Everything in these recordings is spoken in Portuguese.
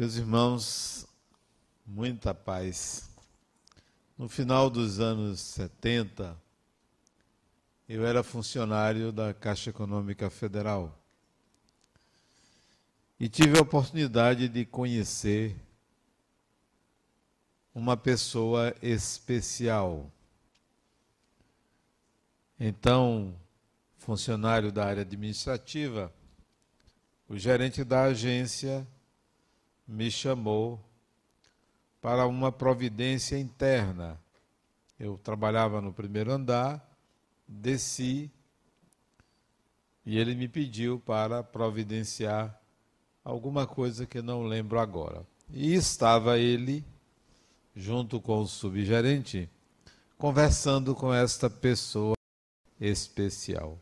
Meus irmãos, muita paz. No final dos anos 70, eu era funcionário da Caixa Econômica Federal e tive a oportunidade de conhecer uma pessoa especial. Então, funcionário da área administrativa, o gerente da agência me chamou para uma providência interna. Eu trabalhava no primeiro andar, desci e ele me pediu para providenciar alguma coisa que não lembro agora. E estava ele, junto com o subgerente, conversando com esta pessoa especial.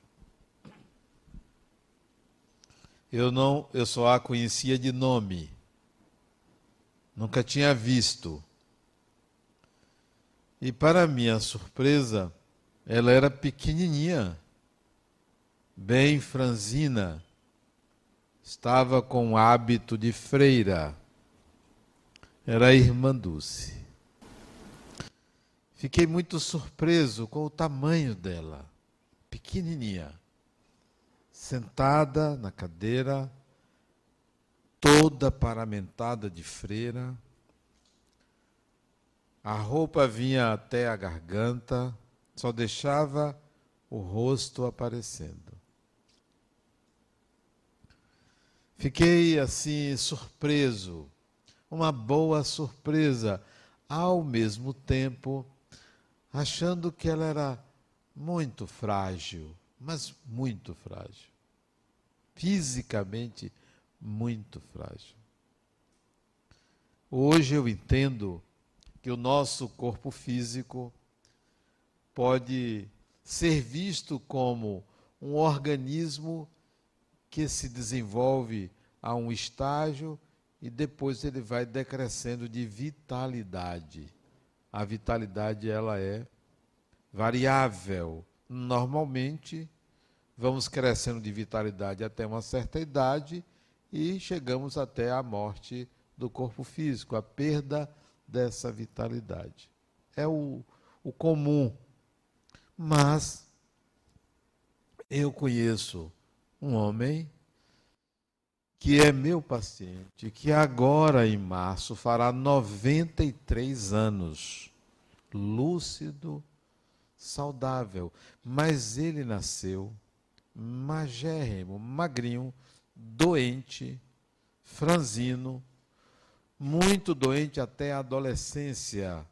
Eu não, eu só a conhecia de nome nunca tinha visto. E para minha surpresa, ela era pequenininha, bem franzina, estava com hábito de freira. Era a irmã Dulce. Fiquei muito surpreso com o tamanho dela, pequenininha, sentada na cadeira, toda paramentada de freira. A roupa vinha até a garganta, só deixava o rosto aparecendo. Fiquei assim surpreso, uma boa surpresa, ao mesmo tempo achando que ela era muito frágil, mas muito frágil. Fisicamente muito frágil. Hoje eu entendo que o nosso corpo físico pode ser visto como um organismo que se desenvolve a um estágio e depois ele vai decrescendo de vitalidade. A vitalidade ela é variável. Normalmente vamos crescendo de vitalidade até uma certa idade e chegamos até a morte do corpo físico, a perda dessa vitalidade. É o, o comum. Mas eu conheço um homem que é meu paciente, que agora em março fará 93 anos, lúcido, saudável, mas ele nasceu magérrimo, magrinho, doente, franzino, muito doente até a adolescência.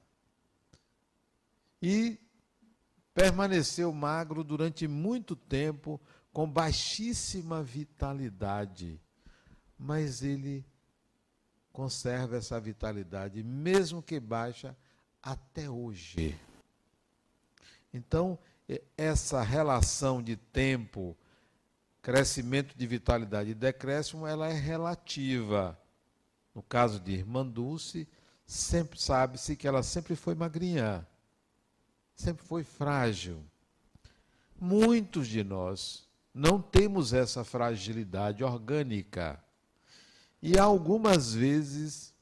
E permaneceu magro durante muito tempo, com baixíssima vitalidade. Mas ele conserva essa vitalidade, mesmo que baixa, até hoje. Então, essa relação de tempo crescimento de vitalidade e decréscimo, ela é relativa. No caso de Irmã Dulce, sempre sabe-se que ela sempre foi magrinha, sempre foi frágil. Muitos de nós não temos essa fragilidade orgânica. E algumas vezes,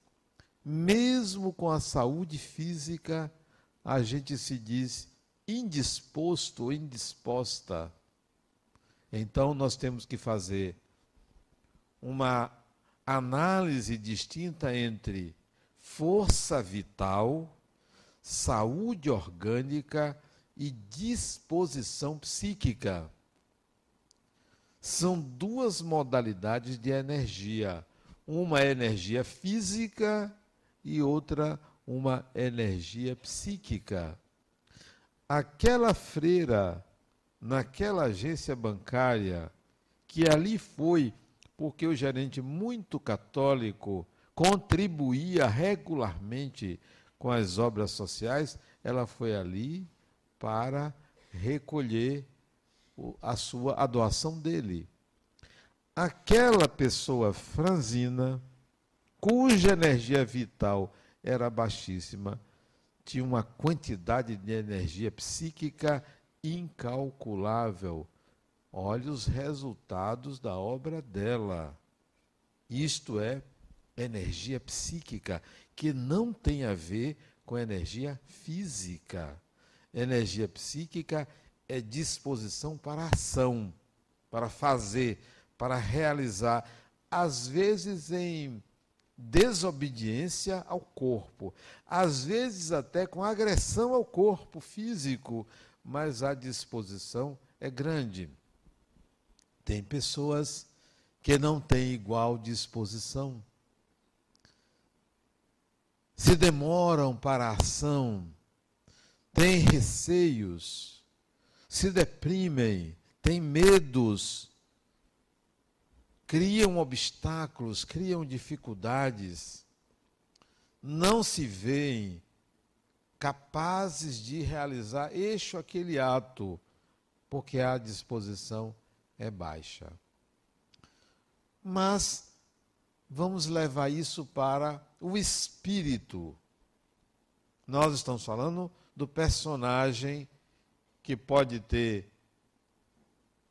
mesmo com a saúde física, a gente se diz indisposto ou indisposta então nós temos que fazer uma análise distinta entre força vital, saúde orgânica e disposição psíquica. São duas modalidades de energia. Uma é energia física e outra uma energia psíquica. Aquela freira naquela agência bancária, que ali foi porque o gerente, muito católico, contribuía regularmente com as obras sociais, ela foi ali para recolher a sua a doação dele. Aquela pessoa franzina, cuja energia vital era baixíssima, tinha uma quantidade de energia psíquica incalculável. Olhe os resultados da obra dela. Isto é energia psíquica que não tem a ver com energia física. Energia psíquica é disposição para ação, para fazer, para realizar, às vezes em desobediência ao corpo, às vezes até com agressão ao corpo físico, mas a disposição é grande. Tem pessoas que não têm igual disposição. Se demoram para a ação, têm receios, se deprimem, têm medos, criam obstáculos, criam dificuldades, não se veem capazes de realizar este ou aquele ato, porque a disposição é baixa. Mas vamos levar isso para o espírito. Nós estamos falando do personagem que pode ter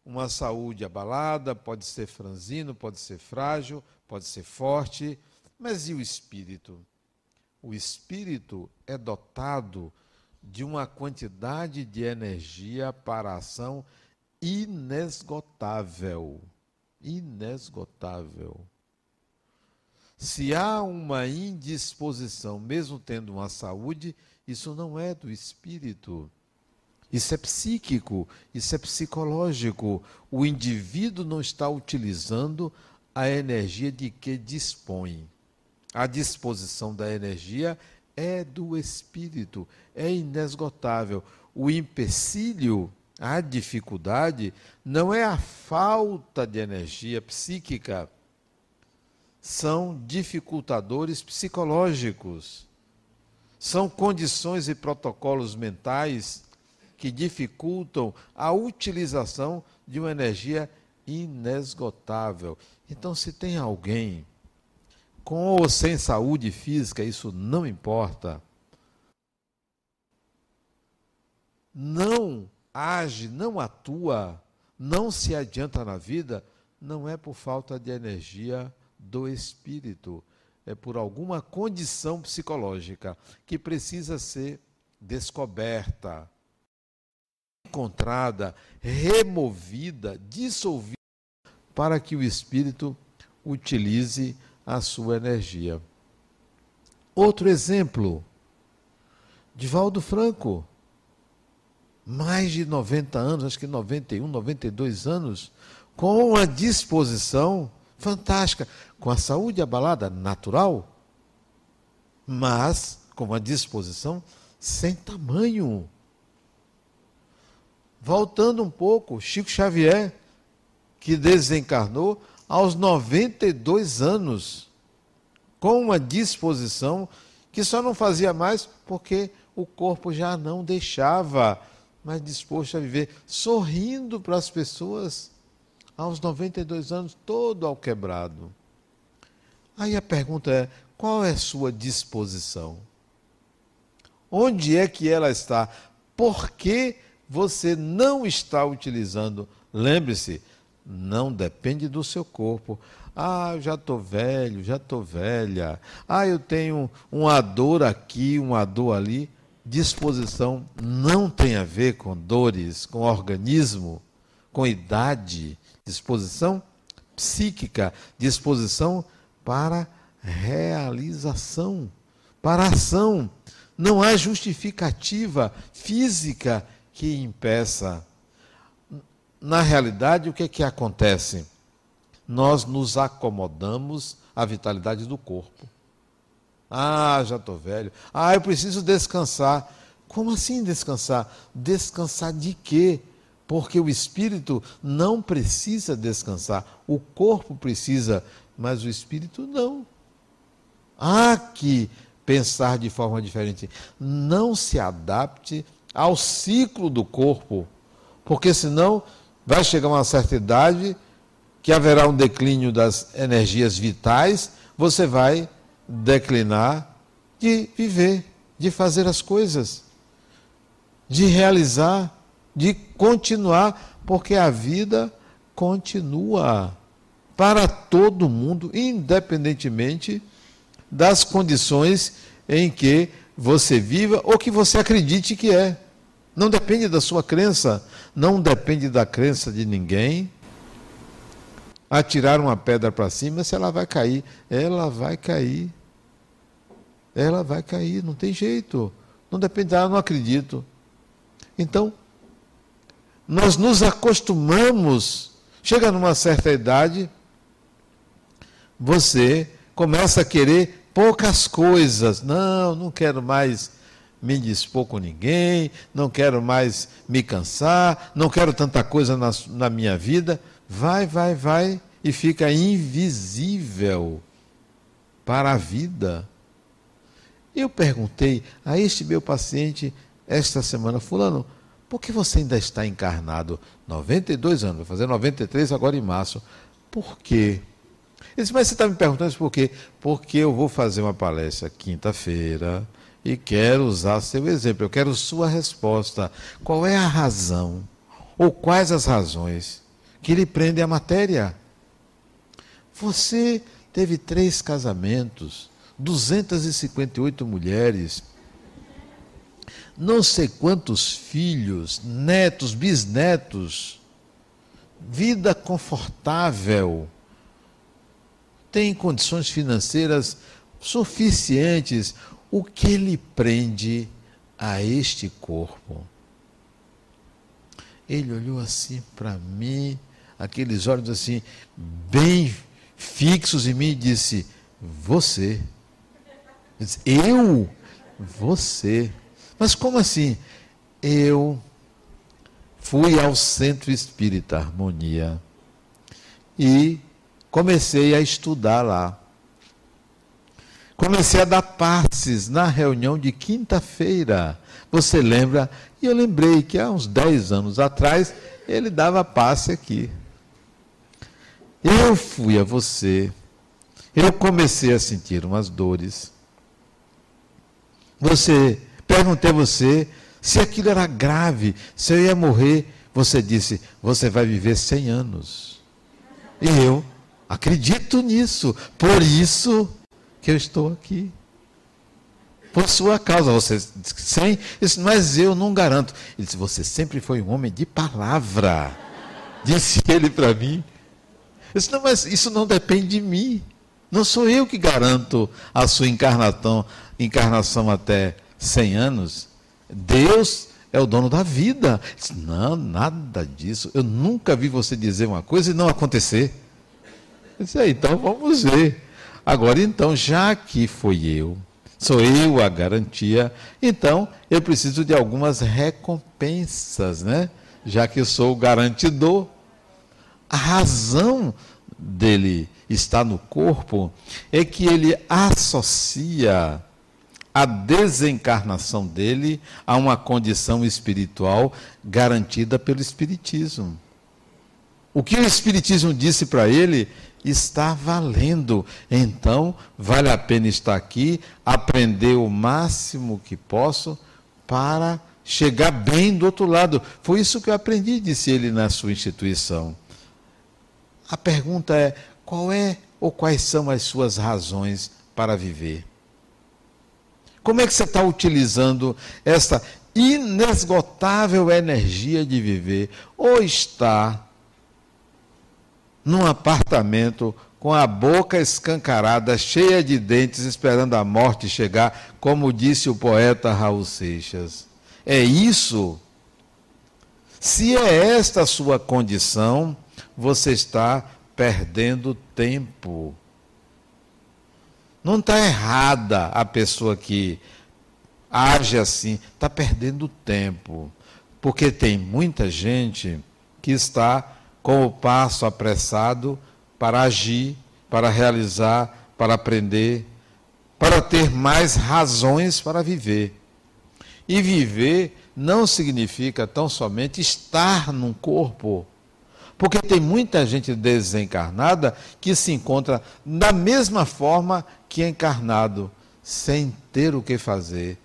uma saúde abalada, pode ser franzino, pode ser frágil, pode ser forte, mas e o espírito? O espírito é dotado de uma quantidade de energia para a ação inesgotável. Inesgotável. Se há uma indisposição, mesmo tendo uma saúde, isso não é do espírito. Isso é psíquico, isso é psicológico. O indivíduo não está utilizando a energia de que dispõe. A disposição da energia é do espírito, é inesgotável. O empecilho, a dificuldade, não é a falta de energia psíquica, são dificultadores psicológicos. São condições e protocolos mentais que dificultam a utilização de uma energia inesgotável. Então, se tem alguém com ou sem saúde física, isso não importa. Não age, não atua, não se adianta na vida, não é por falta de energia do espírito, é por alguma condição psicológica que precisa ser descoberta, encontrada, removida, dissolvida, para que o espírito utilize a sua energia. Outro exemplo, Divaldo Franco, mais de 90 anos, acho que 91, 92 anos, com uma disposição fantástica, com a saúde abalada natural, mas com uma disposição sem tamanho. Voltando um pouco, Chico Xavier, que desencarnou aos 92 anos, com uma disposição que só não fazia mais porque o corpo já não deixava, mas disposto a viver, sorrindo para as pessoas, aos 92 anos, todo ao quebrado. Aí a pergunta é: qual é a sua disposição? Onde é que ela está? Por que você não está utilizando? Lembre-se, não depende do seu corpo. Ah, eu já estou velho, já estou velha. Ah, eu tenho uma dor aqui, uma dor ali. Disposição não tem a ver com dores, com organismo, com idade. Disposição psíquica, disposição para realização, para ação. Não há justificativa física que impeça na realidade, o que, é que acontece? Nós nos acomodamos à vitalidade do corpo. Ah, já estou velho. Ah, eu preciso descansar. Como assim descansar? Descansar de quê? Porque o espírito não precisa descansar. O corpo precisa, mas o espírito não. Há que pensar de forma diferente. Não se adapte ao ciclo do corpo, porque senão vai chegar uma certa idade que haverá um declínio das energias vitais, você vai declinar de viver, de fazer as coisas, de realizar, de continuar, porque a vida continua para todo mundo, independentemente das condições em que você viva ou que você acredite que é. Não depende da sua crença, não depende da crença de ninguém. Atirar uma pedra para cima, se ela vai cair, ela vai cair. Ela vai cair, não tem jeito. Não depende, ah, não acredito. Então, nós nos acostumamos, chega numa certa idade, você começa a querer poucas coisas. Não, não quero mais me dispor com ninguém, não quero mais me cansar, não quero tanta coisa na, na minha vida. Vai, vai, vai e fica invisível para a vida. Eu perguntei a este meu paciente esta semana, Fulano, por que você ainda está encarnado? 92 anos, vai fazer 93 agora em março. Por quê? Ele disse, mas você está me perguntando isso por quê? Porque eu vou fazer uma palestra quinta-feira e quero usar seu exemplo, eu quero sua resposta. Qual é a razão, ou quais as razões que lhe prendem a matéria? Você teve três casamentos, 258 mulheres, não sei quantos filhos, netos, bisnetos, vida confortável, tem condições financeiras suficientes o que lhe prende a este corpo? Ele olhou assim para mim, aqueles olhos assim, bem fixos em mim, e disse: Você. Eu, eu? Você. Mas como assim? Eu fui ao Centro Espírita Harmonia e comecei a estudar lá. Comecei a dar passes na reunião de quinta-feira. Você lembra? E eu lembrei que há uns 10 anos atrás ele dava passe aqui. Eu fui a você. Eu comecei a sentir umas dores. Você, perguntei a você se aquilo era grave, se eu ia morrer. Você disse: "Você vai viver 100 anos". E eu acredito nisso. Por isso que eu estou aqui. Por sua causa, você disse sem, disse, mas eu não garanto. Ele disse, você sempre foi um homem de palavra. Disse ele para mim. Eu disse, não, mas isso não depende de mim. Não sou eu que garanto a sua encarnação, encarnação até 100 anos. Deus é o dono da vida. Disse, não, nada disso. Eu nunca vi você dizer uma coisa e não acontecer. Disse, é, então vamos ver. Agora, então, já que foi eu, sou eu a garantia, então eu preciso de algumas recompensas, né? Já que sou o garantidor. A razão dele estar no corpo é que ele associa a desencarnação dele a uma condição espiritual garantida pelo Espiritismo. O que o Espiritismo disse para ele está valendo. Então, vale a pena estar aqui, aprender o máximo que posso para chegar bem do outro lado. Foi isso que eu aprendi, disse ele na sua instituição. A pergunta é: qual é ou quais são as suas razões para viver? Como é que você está utilizando essa inesgotável energia de viver? Ou está num apartamento com a boca escancarada, cheia de dentes, esperando a morte chegar, como disse o poeta Raul Seixas. É isso? Se é esta a sua condição, você está perdendo tempo. Não está errada a pessoa que age assim, está perdendo tempo. Porque tem muita gente que está com o passo apressado para agir, para realizar, para aprender, para ter mais razões para viver. E viver não significa tão somente estar num corpo. Porque tem muita gente desencarnada que se encontra da mesma forma que encarnado, sem ter o que fazer,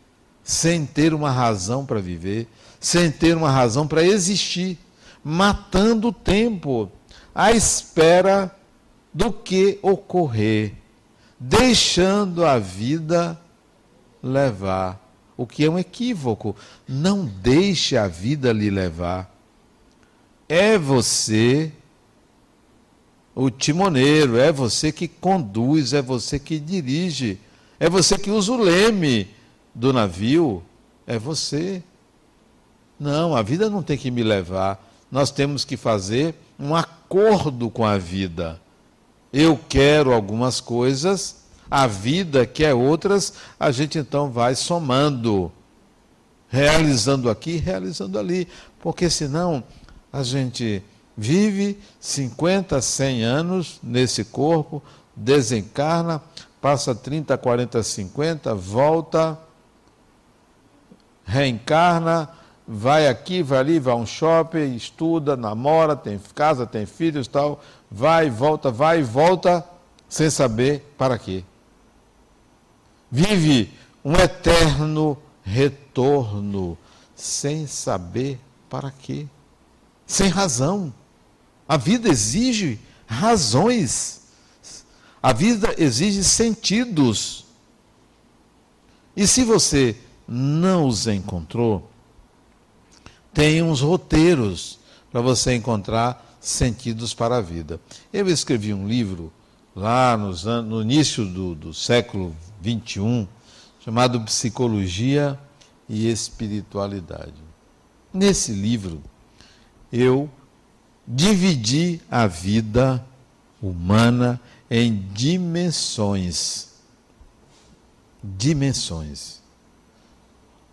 sem ter uma razão para viver, sem ter uma razão para existir matando o tempo, à espera do que ocorrer, deixando a vida levar. O que é um equívoco. Não deixe a vida lhe levar. É você o timoneiro, é você que conduz, é você que dirige, é você que usa o leme do navio, é você. Não, a vida não tem que me levar. Nós temos que fazer um acordo com a vida. Eu quero algumas coisas, a vida quer outras, a gente então vai somando, realizando aqui, realizando ali, porque senão a gente vive 50, 100 anos nesse corpo, desencarna, passa 30, 40, 50, volta, reencarna, vai aqui, vai ali, vai a um shopping, estuda, namora, tem casa, tem filhos tal, vai, volta, vai, volta, sem saber para quê. Vive um eterno retorno, sem saber para quê. Sem razão. A vida exige razões. A vida exige sentidos. E se você não os encontrou, tem uns roteiros para você encontrar sentidos para a vida. Eu escrevi um livro lá nos, no início do, do século XXI, chamado Psicologia e Espiritualidade. Nesse livro, eu dividi a vida humana em dimensões. Dimensões.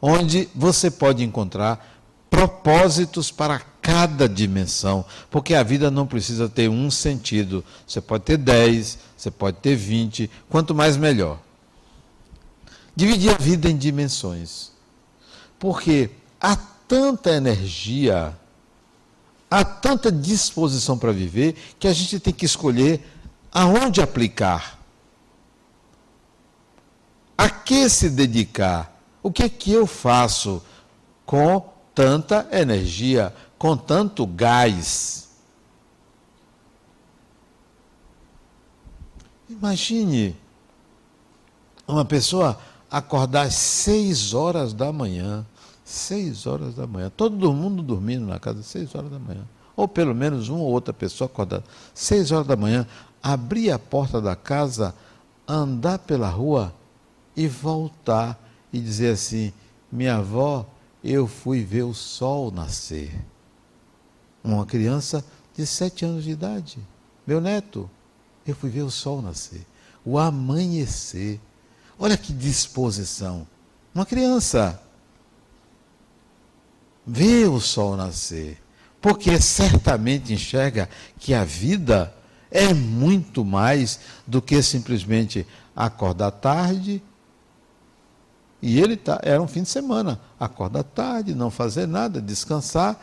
Onde você pode encontrar propósitos para cada dimensão, porque a vida não precisa ter um sentido. Você pode ter 10, você pode ter 20, quanto mais melhor. Dividir a vida em dimensões. Porque há tanta energia, há tanta disposição para viver, que a gente tem que escolher aonde aplicar. A que se dedicar? O que é que eu faço com tanta energia, com tanto gás. Imagine uma pessoa acordar às seis horas da manhã, seis horas da manhã, todo mundo dormindo na casa, seis horas da manhã, ou pelo menos uma ou outra pessoa acordada, seis horas da manhã, abrir a porta da casa, andar pela rua e voltar e dizer assim: minha avó eu fui ver o sol nascer. Uma criança de sete anos de idade, meu neto, eu fui ver o sol nascer, o amanhecer. Olha que disposição. Uma criança vê o sol nascer, porque certamente enxerga que a vida é muito mais do que simplesmente acordar tarde, e ele tá, era um fim de semana, acorda tarde, não fazer nada, descansar,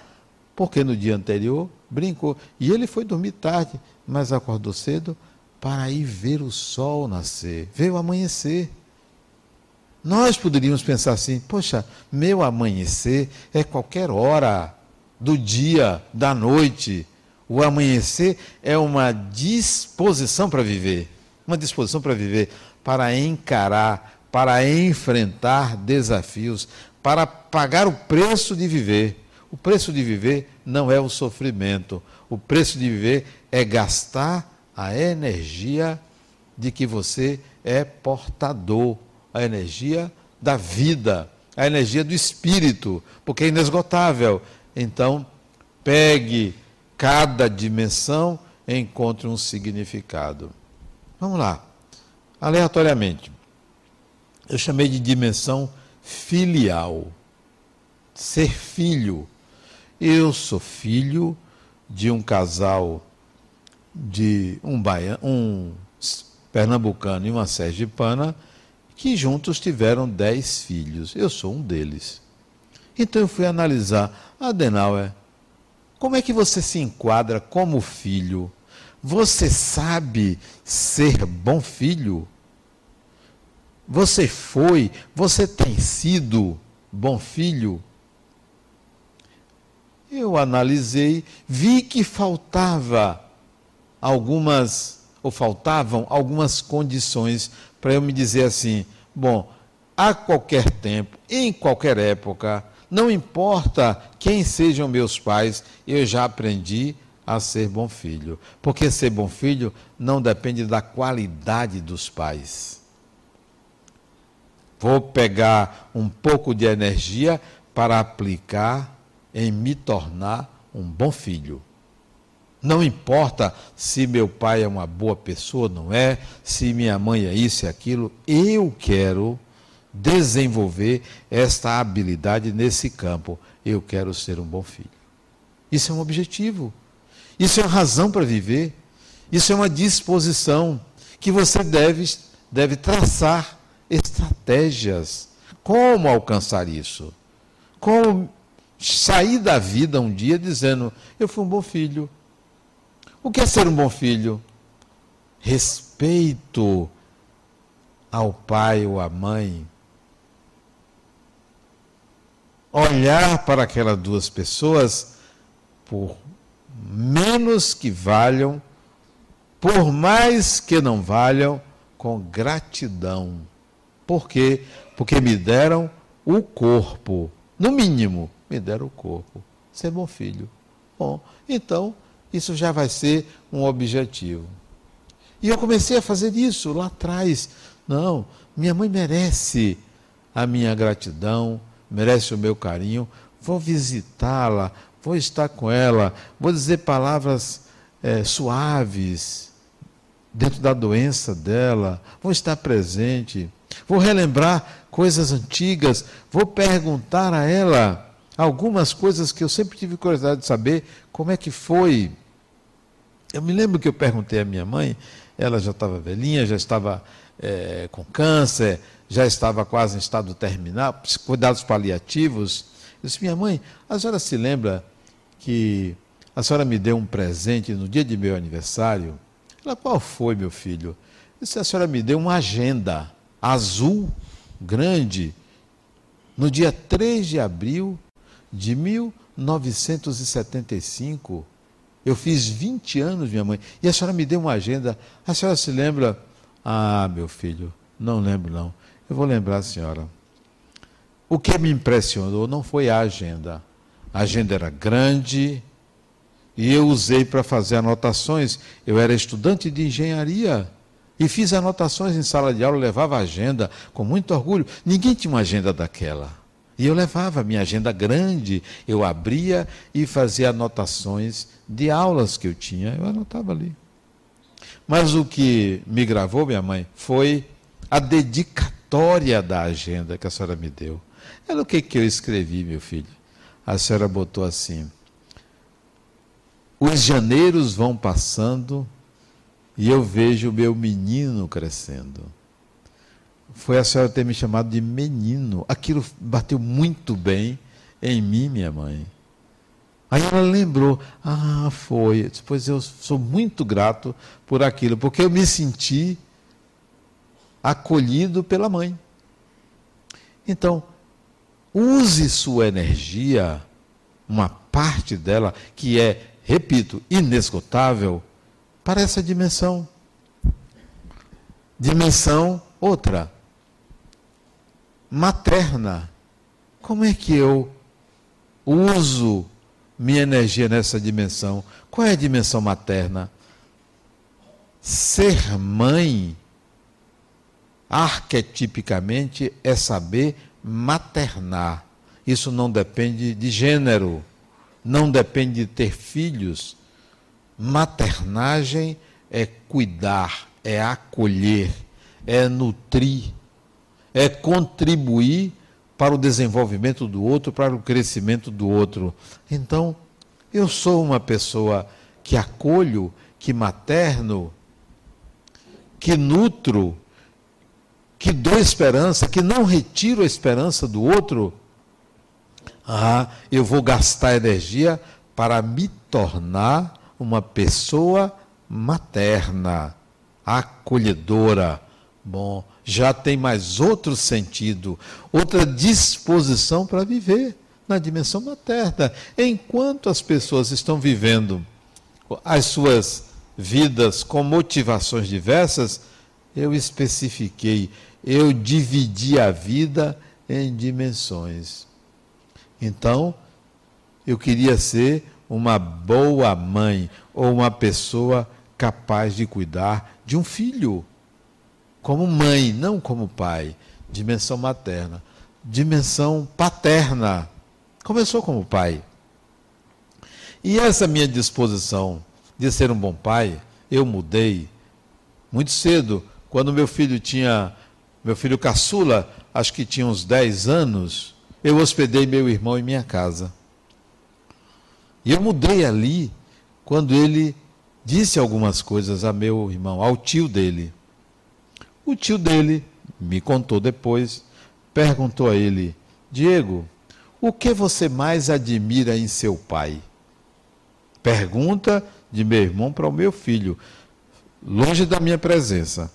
porque no dia anterior brincou. E ele foi dormir tarde, mas acordou cedo para ir ver o sol nascer, ver o amanhecer. Nós poderíamos pensar assim: poxa, meu amanhecer é qualquer hora do dia, da noite. O amanhecer é uma disposição para viver, uma disposição para viver, para encarar para enfrentar desafios, para pagar o preço de viver. O preço de viver não é o sofrimento. O preço de viver é gastar a energia de que você é portador, a energia da vida, a energia do espírito, porque é inesgotável. Então, pegue cada dimensão e encontre um significado. Vamos lá, aleatoriamente eu chamei de dimensão filial. Ser filho. Eu sou filho de um casal de um, um pernambucano e uma sergipana que juntos tiveram dez filhos. Eu sou um deles. Então eu fui analisar, Adenauer, como é que você se enquadra como filho? Você sabe ser bom filho? Você foi, você tem sido bom filho? Eu analisei, vi que faltava algumas ou faltavam algumas condições para eu me dizer assim: bom, a qualquer tempo, em qualquer época, não importa quem sejam meus pais, eu já aprendi a ser bom filho. Porque ser bom filho não depende da qualidade dos pais. Vou pegar um pouco de energia para aplicar em me tornar um bom filho. Não importa se meu pai é uma boa pessoa, não é, se minha mãe é isso e aquilo, eu quero desenvolver esta habilidade nesse campo. Eu quero ser um bom filho. Isso é um objetivo. Isso é uma razão para viver. Isso é uma disposição que você deve, deve traçar estratégias. Como alcançar isso? Como sair da vida um dia dizendo: Eu fui um bom filho. O que é ser um bom filho? Respeito ao pai ou à mãe. Olhar para aquelas duas pessoas por menos que valham, por mais que não valham, com gratidão. Por quê? Porque me deram o corpo. No mínimo, me deram o corpo. Ser bom filho. Bom, então, isso já vai ser um objetivo. E eu comecei a fazer isso lá atrás. Não, minha mãe merece a minha gratidão, merece o meu carinho. Vou visitá-la, vou estar com ela, vou dizer palavras é, suaves dentro da doença dela, vou estar presente, vou relembrar coisas antigas, vou perguntar a ela algumas coisas que eu sempre tive curiosidade de saber como é que foi. Eu me lembro que eu perguntei à minha mãe, ela já estava velhinha, já estava é, com câncer, já estava quase em estado terminal, cuidados paliativos. Eu disse, minha mãe, a senhora se lembra que a senhora me deu um presente no dia de meu aniversário? Ela, qual foi, meu filho? Eu disse, a senhora me deu uma agenda azul, grande, no dia 3 de abril de 1975. Eu fiz 20 anos, minha mãe, e a senhora me deu uma agenda. A senhora se lembra? Ah, meu filho, não lembro não. Eu vou lembrar a senhora. O que me impressionou não foi a agenda. A agenda era grande e eu usei para fazer anotações. Eu era estudante de engenharia e fiz anotações em sala de aula, levava agenda com muito orgulho. Ninguém tinha uma agenda daquela. E eu levava minha agenda grande, eu abria e fazia anotações de aulas que eu tinha, eu anotava ali. Mas o que me gravou, minha mãe, foi a dedicatória da agenda que a senhora me deu. Era o que, que eu escrevi, meu filho. A senhora botou assim: os janeiros vão passando e eu vejo o meu menino crescendo foi a senhora ter me chamado de menino. Aquilo bateu muito bem em mim, minha mãe. Aí ela lembrou, ah, foi. Pois eu sou muito grato por aquilo, porque eu me senti acolhido pela mãe. Então, use sua energia, uma parte dela, que é, repito, inesgotável, para essa dimensão. Dimensão outra materna. Como é que eu uso minha energia nessa dimensão? Qual é a dimensão materna? Ser mãe, arquetipicamente, é saber maternar. Isso não depende de gênero, não depende de ter filhos. Maternagem é cuidar, é acolher, é nutrir, é contribuir para o desenvolvimento do outro, para o crescimento do outro. Então, eu sou uma pessoa que acolho, que materno, que nutro, que dou esperança, que não retiro a esperança do outro. Ah, eu vou gastar energia para me tornar uma pessoa materna, acolhedora. Bom, já tem mais outro sentido, outra disposição para viver na dimensão materna. Enquanto as pessoas estão vivendo as suas vidas com motivações diversas, eu especifiquei, eu dividi a vida em dimensões. Então, eu queria ser uma boa mãe ou uma pessoa capaz de cuidar de um filho, como mãe, não como pai. Dimensão materna. Dimensão paterna. Começou como pai. E essa minha disposição de ser um bom pai, eu mudei muito cedo, quando meu filho tinha, meu filho caçula, acho que tinha uns 10 anos, eu hospedei meu irmão em minha casa. E eu mudei ali quando ele disse algumas coisas a meu irmão, ao tio dele. O tio dele me contou depois, perguntou a ele: Diego, o que você mais admira em seu pai? Pergunta de meu irmão para o meu filho, longe da minha presença.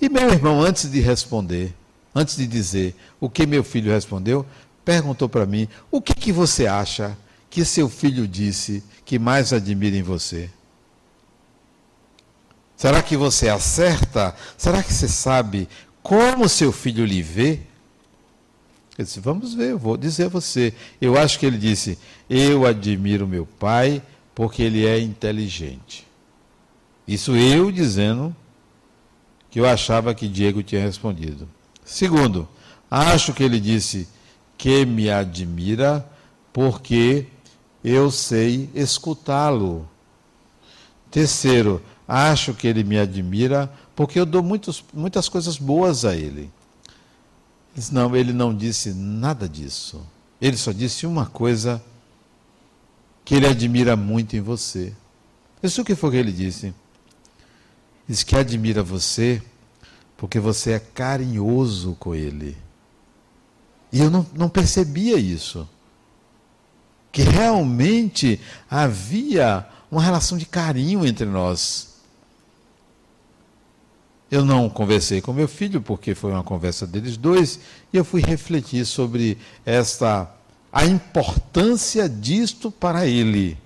E meu irmão, antes de responder, antes de dizer o que meu filho respondeu, perguntou para mim: o que, que você acha que seu filho disse que mais admira em você? Será que você acerta? Será que você sabe como seu filho lhe vê? Eu disse, vamos ver, eu vou dizer a você. Eu acho que ele disse, eu admiro meu pai porque ele é inteligente. Isso eu dizendo que eu achava que Diego tinha respondido. Segundo, acho que ele disse que me admira porque eu sei escutá-lo. Terceiro, acho que ele me admira porque eu dou muitos, muitas coisas boas a ele. Não, ele não disse nada disso. Ele só disse uma coisa que ele admira muito em você. Isso que foi que ele disse? Diz que admira você porque você é carinhoso com ele. E eu não, não percebia isso que realmente havia uma relação de carinho entre nós. Eu não conversei com meu filho, porque foi uma conversa deles dois, e eu fui refletir sobre esta a importância disto para ele.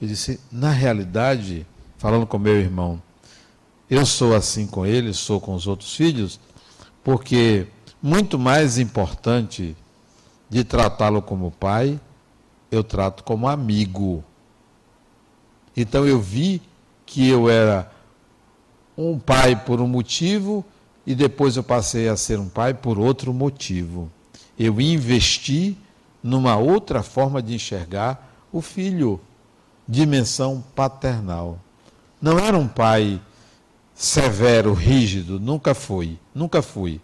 Eu disse, na realidade, falando com meu irmão, eu sou assim com ele, sou com os outros filhos, porque muito mais importante de tratá-lo como pai, eu trato como amigo. Então eu vi que eu era um pai por um motivo e depois eu passei a ser um pai por outro motivo. Eu investi numa outra forma de enxergar o filho, dimensão paternal. Não era um pai severo, rígido, nunca fui, nunca fui.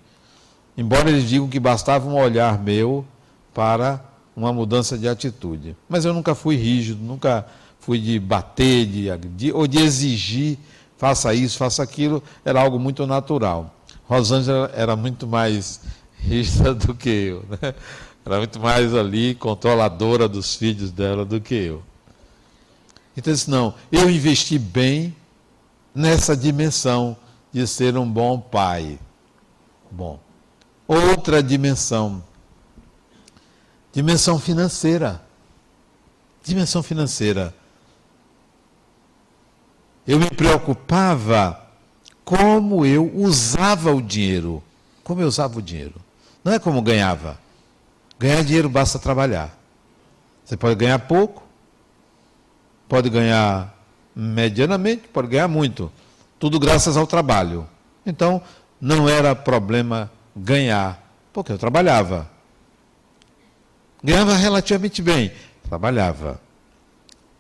Embora eles digam que bastava um olhar meu para uma mudança de atitude. Mas eu nunca fui rígido, nunca fui de bater de, de, ou de exigir, faça isso, faça aquilo, era algo muito natural. Rosângela era muito mais rígida do que eu, né? era muito mais ali controladora dos filhos dela do que eu. Então, disse, não, eu investi bem nessa dimensão de ser um bom pai. Bom, outra dimensão Dimensão financeira. Dimensão financeira. Eu me preocupava como eu usava o dinheiro. Como eu usava o dinheiro. Não é como ganhava. Ganhar dinheiro basta trabalhar. Você pode ganhar pouco, pode ganhar medianamente, pode ganhar muito. Tudo graças ao trabalho. Então, não era problema ganhar, porque eu trabalhava. Ganhava relativamente bem. Trabalhava.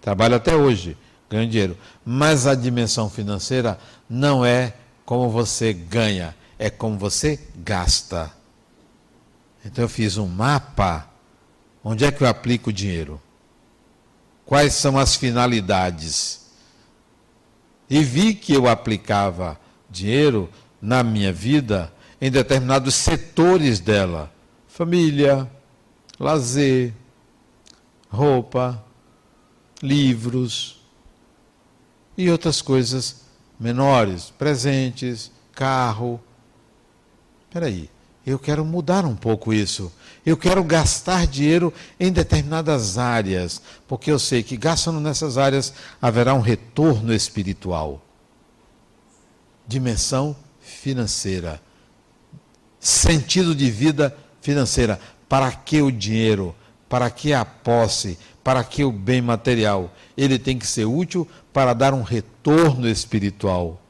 Trabalha até hoje, ganha dinheiro. Mas a dimensão financeira não é como você ganha, é como você gasta. Então eu fiz um mapa. Onde é que eu aplico o dinheiro? Quais são as finalidades? E vi que eu aplicava dinheiro na minha vida em determinados setores dela: família, lazer, roupa, livros e outras coisas menores, presentes, carro. Espera aí, eu quero mudar um pouco isso. Eu quero gastar dinheiro em determinadas áreas, porque eu sei que gastando nessas áreas haverá um retorno espiritual. Dimensão financeira. Sentido de vida financeira. Para que o dinheiro? Para que a posse? Para que o bem material? Ele tem que ser útil para dar um retorno espiritual.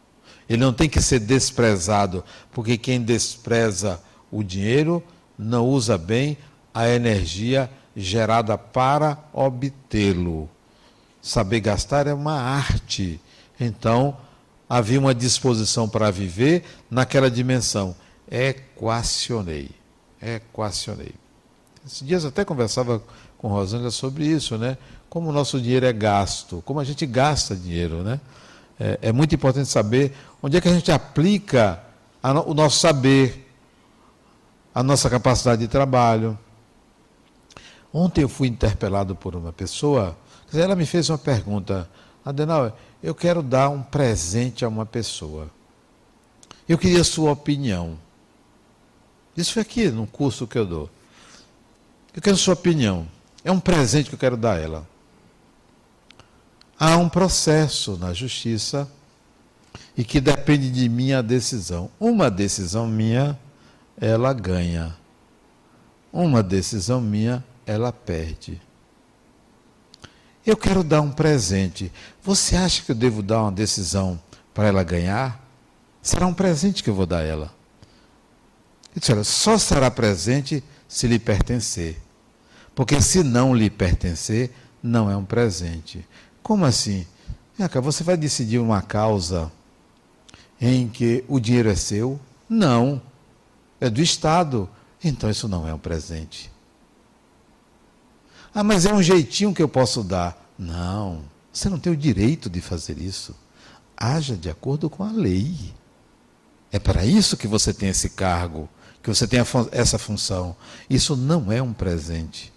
Ele não tem que ser desprezado, porque quem despreza o dinheiro não usa bem a energia gerada para obtê-lo. Saber gastar é uma arte. Então, havia uma disposição para viver naquela dimensão. Equacionei. Equacionei. Esses dias até conversava com Rosângela sobre isso, né? Como o nosso dinheiro é gasto, como a gente gasta dinheiro, né? É, é muito importante saber onde é que a gente aplica a, o nosso saber, a nossa capacidade de trabalho. Ontem eu fui interpelado por uma pessoa, ela me fez uma pergunta, Adenal, eu quero dar um presente a uma pessoa. Eu queria a sua opinião. Isso foi aqui no curso que eu dou. Eu quero sua opinião. É um presente que eu quero dar a ela. Há um processo na justiça e que depende de minha decisão. Uma decisão minha ela ganha. Uma decisão minha, ela perde. Eu quero dar um presente. Você acha que eu devo dar uma decisão para ela ganhar? Será um presente que eu vou dar a ela. Eu disse, olha, só será presente se lhe pertencer. Porque se não lhe pertencer, não é um presente. Como assim? Você vai decidir uma causa em que o dinheiro é seu? Não é do Estado. Então isso não é um presente. Ah, mas é um jeitinho que eu posso dar. Não, você não tem o direito de fazer isso. Haja de acordo com a lei. É para isso que você tem esse cargo, que você tem essa função. Isso não é um presente.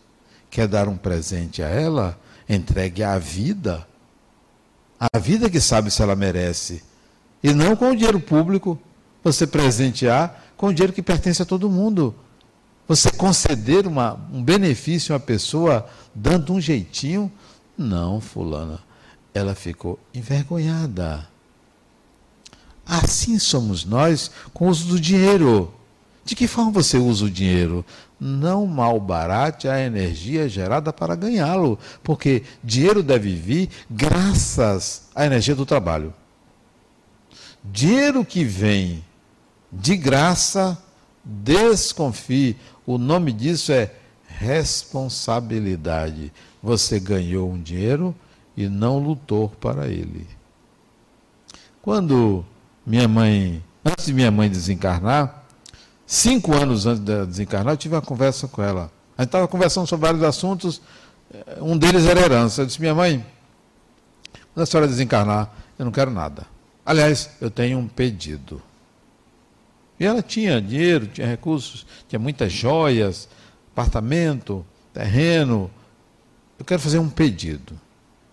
Quer dar um presente a ela? Entregue a vida. A vida que sabe se ela merece. E não com o dinheiro público você presentear com o dinheiro que pertence a todo mundo. Você conceder uma, um benefício a uma pessoa dando um jeitinho? Não, fulana. Ela ficou envergonhada. Assim somos nós com o uso do dinheiro. De que forma você usa o dinheiro? Não malbarate a energia gerada para ganhá-lo, porque dinheiro deve vir graças à energia do trabalho. Dinheiro que vem de graça, desconfie. O nome disso é responsabilidade. Você ganhou um dinheiro e não lutou para ele. Quando minha mãe, antes de minha mãe desencarnar, cinco anos antes de desencarnar, eu tive uma conversa com ela. A gente estava conversando sobre vários assuntos, eh, um deles era herança. Eu disse, minha mãe, quando a senhora desencarnar, eu não quero nada. Aliás, eu tenho um pedido. E ela tinha dinheiro, tinha recursos, tinha muitas joias, apartamento, terreno. Eu quero fazer um pedido.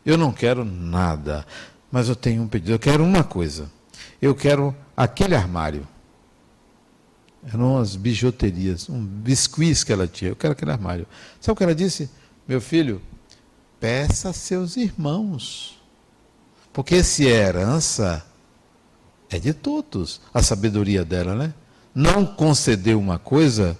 Eu não quero nada, mas eu tenho um pedido. Eu quero uma coisa. Eu quero aquele armário. Eram umas bijuterias, um biscuits que ela tinha. Eu quero aquele armário. Sabe o que ela disse? Meu filho, peça a seus irmãos. Porque se é herança, é de todos a sabedoria dela, né? Não concedeu uma coisa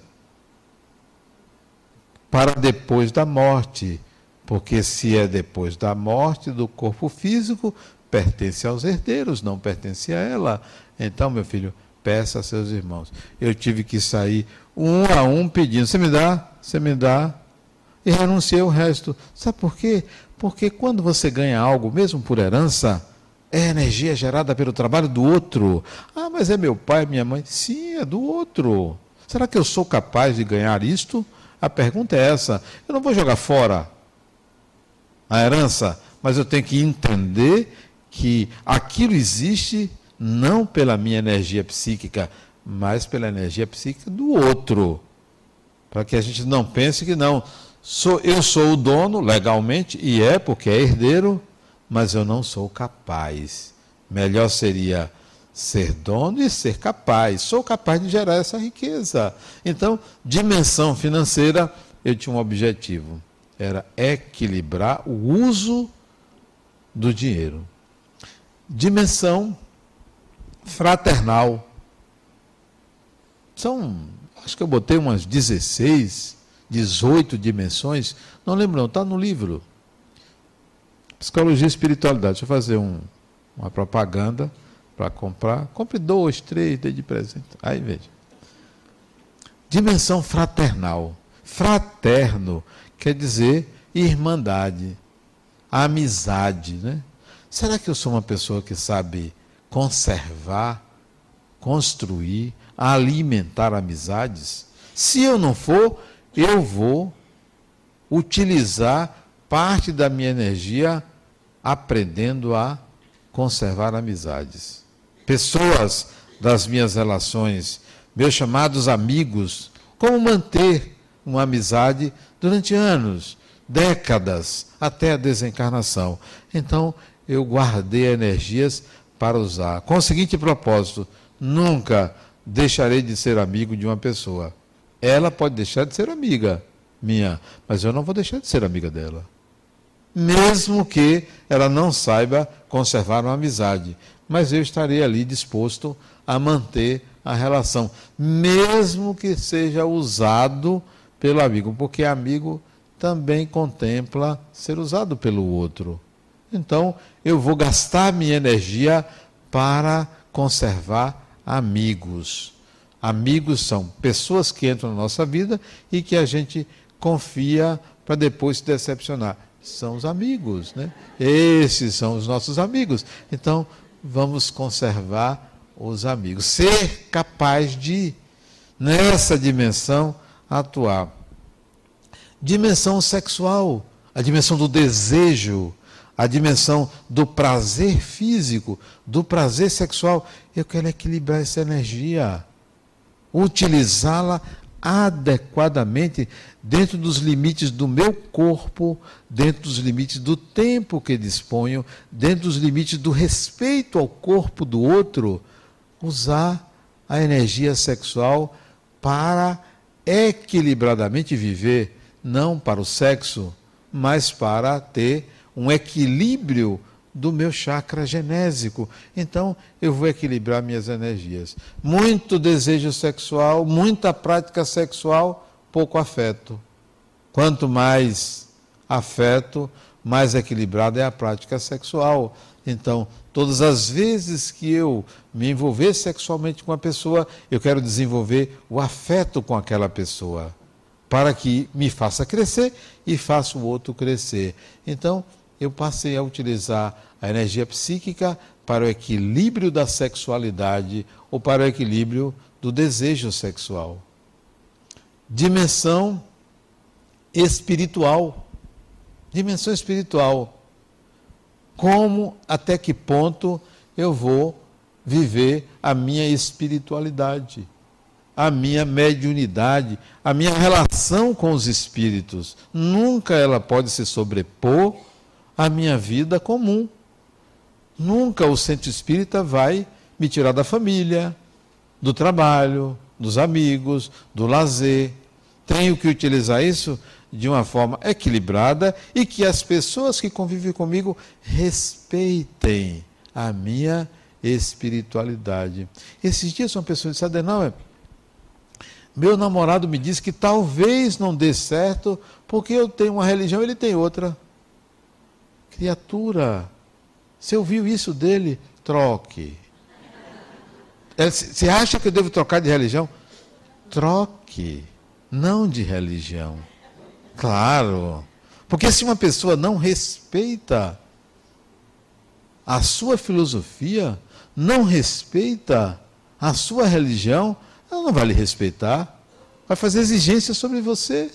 para depois da morte, porque se é depois da morte do corpo físico, pertence aos herdeiros, não pertence a ela. Então, meu filho, peça a seus irmãos. Eu tive que sair um a um pedindo: você me dá? Você me dá? E renunciei o resto. Sabe por quê? Porque quando você ganha algo, mesmo por herança, é energia gerada pelo trabalho do outro. Ah, mas é meu pai, minha mãe. Sim, é do outro. Será que eu sou capaz de ganhar isto? A pergunta é essa. Eu não vou jogar fora a herança, mas eu tenho que entender que aquilo existe não pela minha energia psíquica, mas pela energia psíquica do outro. Para que a gente não pense que não, sou eu sou o dono legalmente e é porque é herdeiro, mas eu não sou capaz. Melhor seria ser dono e ser capaz. Sou capaz de gerar essa riqueza. Então, dimensão financeira, eu tinha um objetivo: era equilibrar o uso do dinheiro. Dimensão fraternal. São, acho que eu botei umas 16, 18 dimensões. Não lembro, não, está no livro. Psicologia e espiritualidade. Deixa eu fazer um, uma propaganda para comprar. Compre dois, três, dê de presente. Aí veja. Dimensão fraternal. Fraterno quer dizer irmandade, amizade. Né? Será que eu sou uma pessoa que sabe conservar, construir, alimentar amizades? Se eu não for, eu vou utilizar parte da minha energia aprendendo a conservar amizades. Pessoas das minhas relações, meus chamados amigos, como manter uma amizade durante anos, décadas, até a desencarnação. Então, eu guardei energias para usar. Com o seguinte propósito: nunca deixarei de ser amigo de uma pessoa. Ela pode deixar de ser amiga minha, mas eu não vou deixar de ser amiga dela. Mesmo que ela não saiba conservar uma amizade, mas eu estarei ali disposto a manter a relação, mesmo que seja usado pelo amigo, porque amigo também contempla ser usado pelo outro. Então, eu vou gastar minha energia para conservar amigos. Amigos são pessoas que entram na nossa vida e que a gente confia para depois se decepcionar. São os amigos, né? Esses são os nossos amigos. Então, vamos conservar os amigos. Ser capaz de, nessa dimensão, atuar. Dimensão sexual, a dimensão do desejo, a dimensão do prazer físico, do prazer sexual. Eu quero equilibrar essa energia, utilizá-la adequadamente dentro dos limites do meu corpo, dentro dos limites do tempo que disponho, dentro dos limites do respeito ao corpo do outro, usar a energia sexual para equilibradamente viver, não para o sexo, mas para ter um equilíbrio do meu chakra genésico. Então, eu vou equilibrar minhas energias. Muito desejo sexual, muita prática sexual, pouco afeto. Quanto mais afeto, mais equilibrada é a prática sexual. Então, todas as vezes que eu me envolver sexualmente com a pessoa, eu quero desenvolver o afeto com aquela pessoa, para que me faça crescer e faça o outro crescer. Então, eu passei a utilizar a energia psíquica para o equilíbrio da sexualidade ou para o equilíbrio do desejo sexual. Dimensão espiritual. Dimensão espiritual. Como, até que ponto eu vou viver a minha espiritualidade, a minha mediunidade, a minha relação com os espíritos. Nunca ela pode se sobrepor a minha vida comum. Nunca o centro espírita vai me tirar da família, do trabalho, dos amigos, do lazer. Tenho que utilizar isso de uma forma equilibrada e que as pessoas que convivem comigo respeitem a minha espiritualidade. Esses dias uma pessoa disse, Adenauer, meu namorado me disse que talvez não dê certo porque eu tenho uma religião e ele tem outra. Criatura, você ouviu isso dele? Troque. Você acha que eu devo trocar de religião? Troque, não de religião. Claro. Porque se uma pessoa não respeita a sua filosofia, não respeita a sua religião, ela não vai lhe respeitar. Vai fazer exigências sobre você.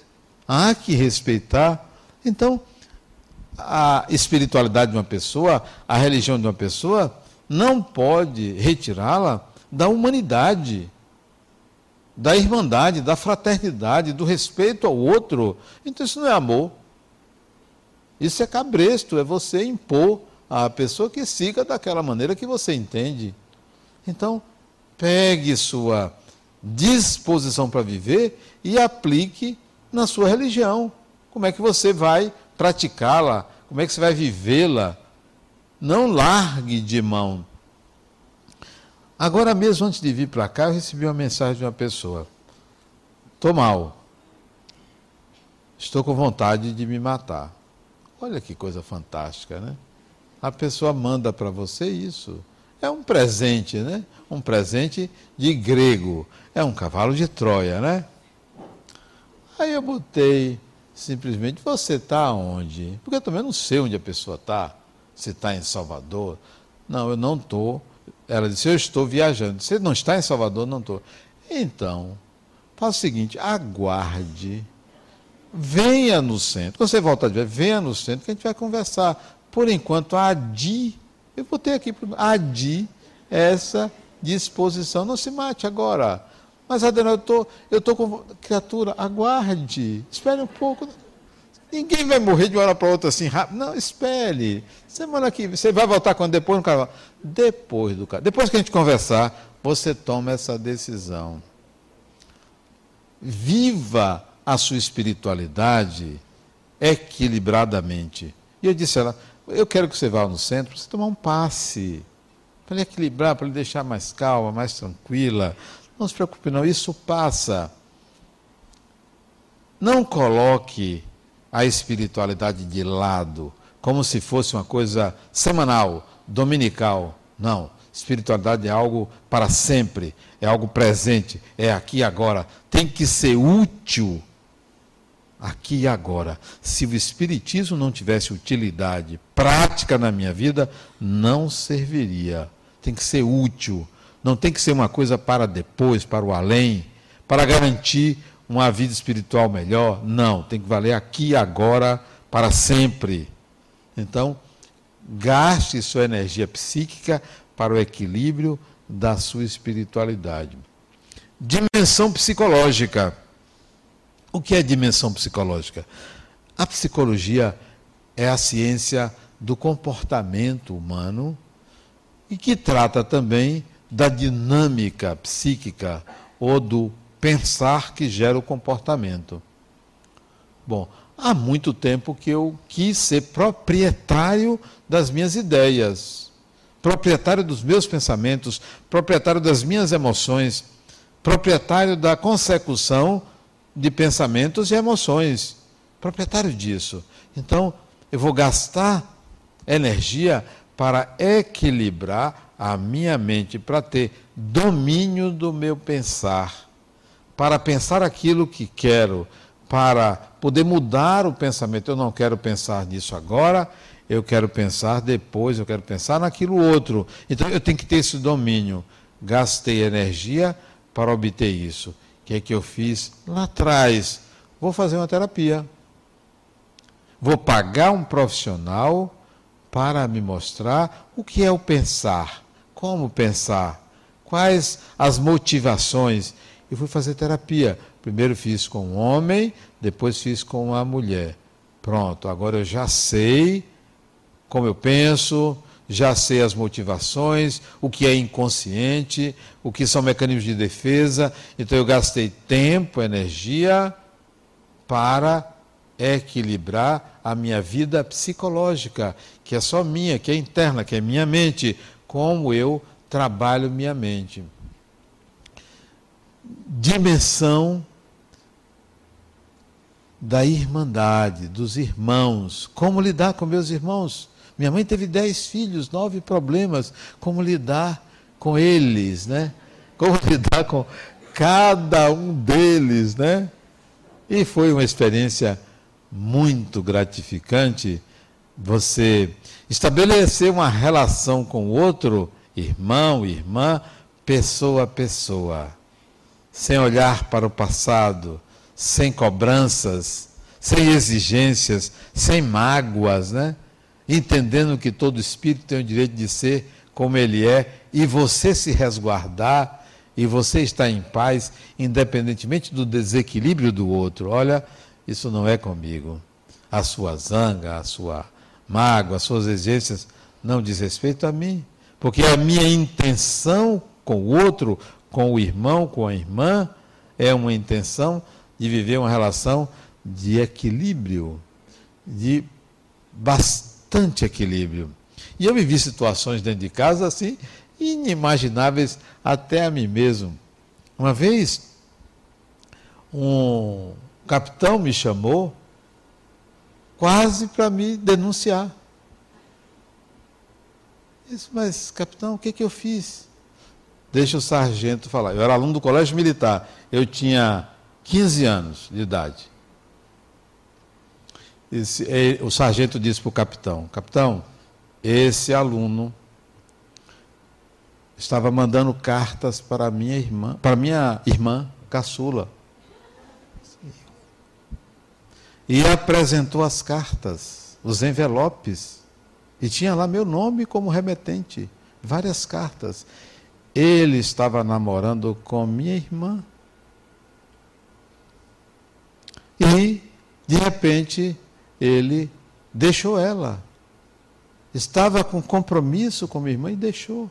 Há que respeitar. Então, a espiritualidade de uma pessoa, a religião de uma pessoa, não pode retirá-la da humanidade, da irmandade, da fraternidade, do respeito ao outro. Então isso não é amor. Isso é cabresto, é você impor à pessoa que siga daquela maneira que você entende. Então, pegue sua disposição para viver e aplique na sua religião. Como é que você vai praticá-la? Como é que você vai vivê-la? Não largue de mão. Agora mesmo, antes de vir para cá, eu recebi uma mensagem de uma pessoa. Estou mal. Estou com vontade de me matar. Olha que coisa fantástica, né? A pessoa manda para você isso. É um presente, né? Um presente de grego. É um cavalo de Troia, né? Aí eu botei simplesmente, você está onde? Porque eu também não sei onde a pessoa está. Se está em Salvador. Não, eu não estou. Ela disse, eu estou viajando. Você não está em Salvador? Não estou. Então, faça o seguinte, aguarde. Venha no centro. Quando você voltar de ver, venha no centro que a gente vai conversar. Por enquanto, adie. Eu botei aqui, adie essa disposição. Não se mate agora. Mas, Adriano, eu estou eu tô com. Criatura, aguarde. Espere um pouco. Ninguém vai morrer de uma hora para outra assim rápido. Não, espere. Semana que você vai voltar quando depois no carnaval. Depois do carnaval. Depois que a gente conversar, você toma essa decisão. Viva a sua espiritualidade equilibradamente. E eu disse a ela: Eu quero que você vá no centro para você tomar um passe. Para ele equilibrar, para ele deixar mais calma, mais tranquila. Não se preocupe, não, isso passa. Não coloque a espiritualidade de lado, como se fosse uma coisa semanal, dominical. Não. Espiritualidade é algo para sempre, é algo presente, é aqui e agora. Tem que ser útil aqui e agora. Se o Espiritismo não tivesse utilidade prática na minha vida, não serviria. Tem que ser útil. Não tem que ser uma coisa para depois, para o além, para garantir uma vida espiritual melhor. Não, tem que valer aqui agora, para sempre. Então, gaste sua energia psíquica para o equilíbrio da sua espiritualidade. Dimensão psicológica. O que é dimensão psicológica? A psicologia é a ciência do comportamento humano e que trata também da dinâmica psíquica ou do pensar que gera o comportamento. Bom, há muito tempo que eu quis ser proprietário das minhas ideias, proprietário dos meus pensamentos, proprietário das minhas emoções, proprietário da consecução de pensamentos e emoções, proprietário disso. Então, eu vou gastar energia para equilibrar a minha mente, para ter domínio do meu pensar para pensar aquilo que quero, para poder mudar o pensamento. Eu não quero pensar nisso agora, eu quero pensar depois, eu quero pensar naquilo outro. Então eu tenho que ter esse domínio. Gastei energia para obter isso. O que é que eu fiz lá atrás? Vou fazer uma terapia. Vou pagar um profissional para me mostrar o que é o pensar, como pensar, quais as motivações e fui fazer terapia. Primeiro fiz com um homem, depois fiz com uma mulher. Pronto, agora eu já sei como eu penso, já sei as motivações, o que é inconsciente, o que são mecanismos de defesa. Então eu gastei tempo, energia para equilibrar a minha vida psicológica, que é só minha, que é interna, que é minha mente, como eu trabalho minha mente dimensão da irmandade, dos irmãos. Como lidar com meus irmãos? Minha mãe teve dez filhos, nove problemas. Como lidar com eles, né? Como lidar com cada um deles, né? E foi uma experiência muito gratificante você estabelecer uma relação com o outro, irmão, irmã, pessoa a pessoa sem olhar para o passado, sem cobranças, sem exigências, sem mágoas, né? Entendendo que todo espírito tem o direito de ser como ele é e você se resguardar e você estar em paz, independentemente do desequilíbrio do outro. Olha, isso não é comigo. A sua zanga, a sua mágoa, as suas exigências não diz respeito a mim, porque a minha intenção com o outro, com o irmão, com a irmã, é uma intenção de viver uma relação de equilíbrio, de bastante equilíbrio. E eu vivi situações dentro de casa assim, inimagináveis até a mim mesmo. Uma vez, um capitão me chamou quase para me denunciar. Disse, mas capitão, o que, que eu fiz? Deixa o sargento falar. Eu era aluno do colégio militar. Eu tinha 15 anos de idade. Esse, o sargento disse para o capitão: Capitão, esse aluno estava mandando cartas para minha irmã, para minha irmã caçula. E apresentou as cartas, os envelopes, e tinha lá meu nome como remetente, várias cartas. Ele estava namorando com minha irmã. E, de repente, ele deixou ela. Estava com compromisso com minha irmã e deixou.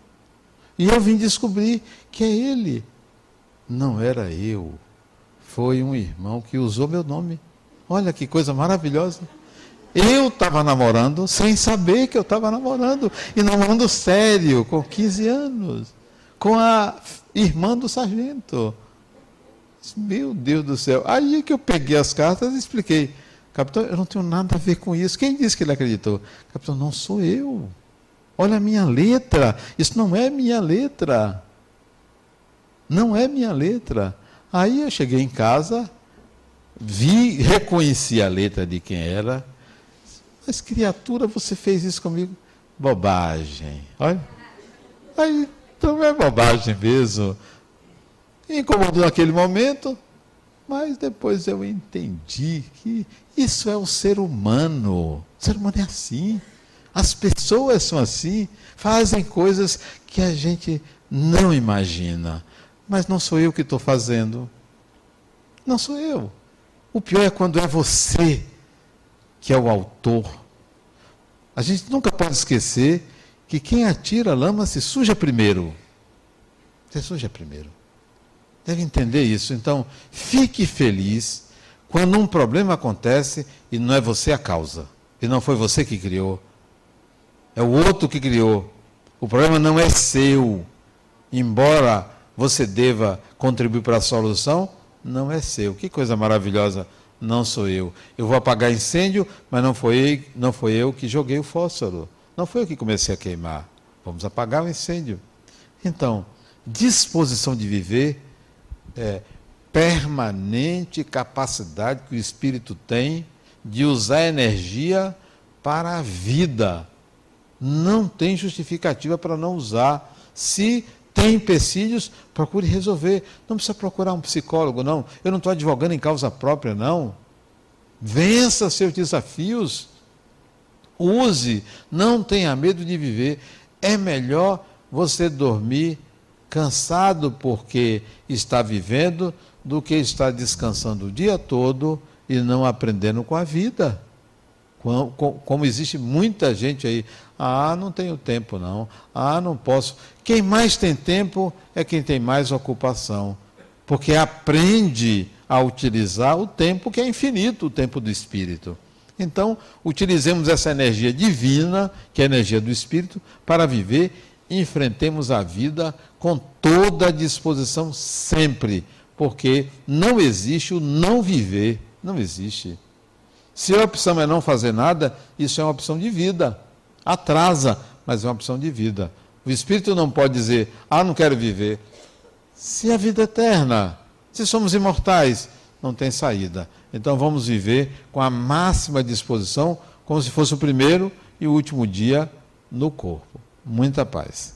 E eu vim descobrir que é ele. Não era eu. Foi um irmão que usou meu nome. Olha que coisa maravilhosa. Eu estava namorando sem saber que eu estava namorando. E namorando sério, com 15 anos. Com a irmã do sargento. Meu Deus do céu. Aí que eu peguei as cartas e expliquei. Capitão, eu não tenho nada a ver com isso. Quem disse que ele acreditou? Capitão, não sou eu. Olha a minha letra. Isso não é minha letra. Não é minha letra. Aí eu cheguei em casa, vi, reconheci a letra de quem era. Mas criatura, você fez isso comigo? Bobagem. Olha. Aí, então é bobagem mesmo. Incomodou naquele momento, mas depois eu entendi que isso é o ser humano. O ser humano é assim. As pessoas são assim, fazem coisas que a gente não imagina. Mas não sou eu que estou fazendo. Não sou eu. O pior é quando é você que é o autor. A gente nunca pode esquecer que quem atira a lama se suja primeiro. Você suja primeiro. Deve entender isso. Então, fique feliz quando um problema acontece e não é você a causa. E não foi você que criou. É o outro que criou. O problema não é seu. Embora você deva contribuir para a solução, não é seu. Que coisa maravilhosa. Não sou eu. Eu vou apagar incêndio, mas não foi, não foi eu que joguei o fósforo. Não foi eu que comecei a queimar. Vamos apagar o incêndio. Então, disposição de viver é permanente capacidade que o espírito tem de usar energia para a vida não tem justificativa para não usar. Se tem empecilhos, procure resolver. Não precisa procurar um psicólogo, não. Eu não estou advogando em causa própria, não. Vença seus desafios. Use. Não tenha medo de viver. É melhor você dormir cansado porque está vivendo do que estar descansando o dia todo e não aprendendo com a vida. Como existe muita gente aí, ah, não tenho tempo não, ah, não posso. Quem mais tem tempo é quem tem mais ocupação, porque aprende a utilizar o tempo que é infinito, o tempo do Espírito. Então, utilizemos essa energia divina, que é a energia do Espírito, para viver e enfrentemos a vida com toda a disposição sempre, porque não existe o não viver, não existe. Se a opção é não fazer nada, isso é uma opção de vida. Atrasa, mas é uma opção de vida. O espírito não pode dizer, ah, não quero viver. Se a vida é eterna, se somos imortais, não tem saída. Então vamos viver com a máxima disposição, como se fosse o primeiro e o último dia no corpo. Muita paz.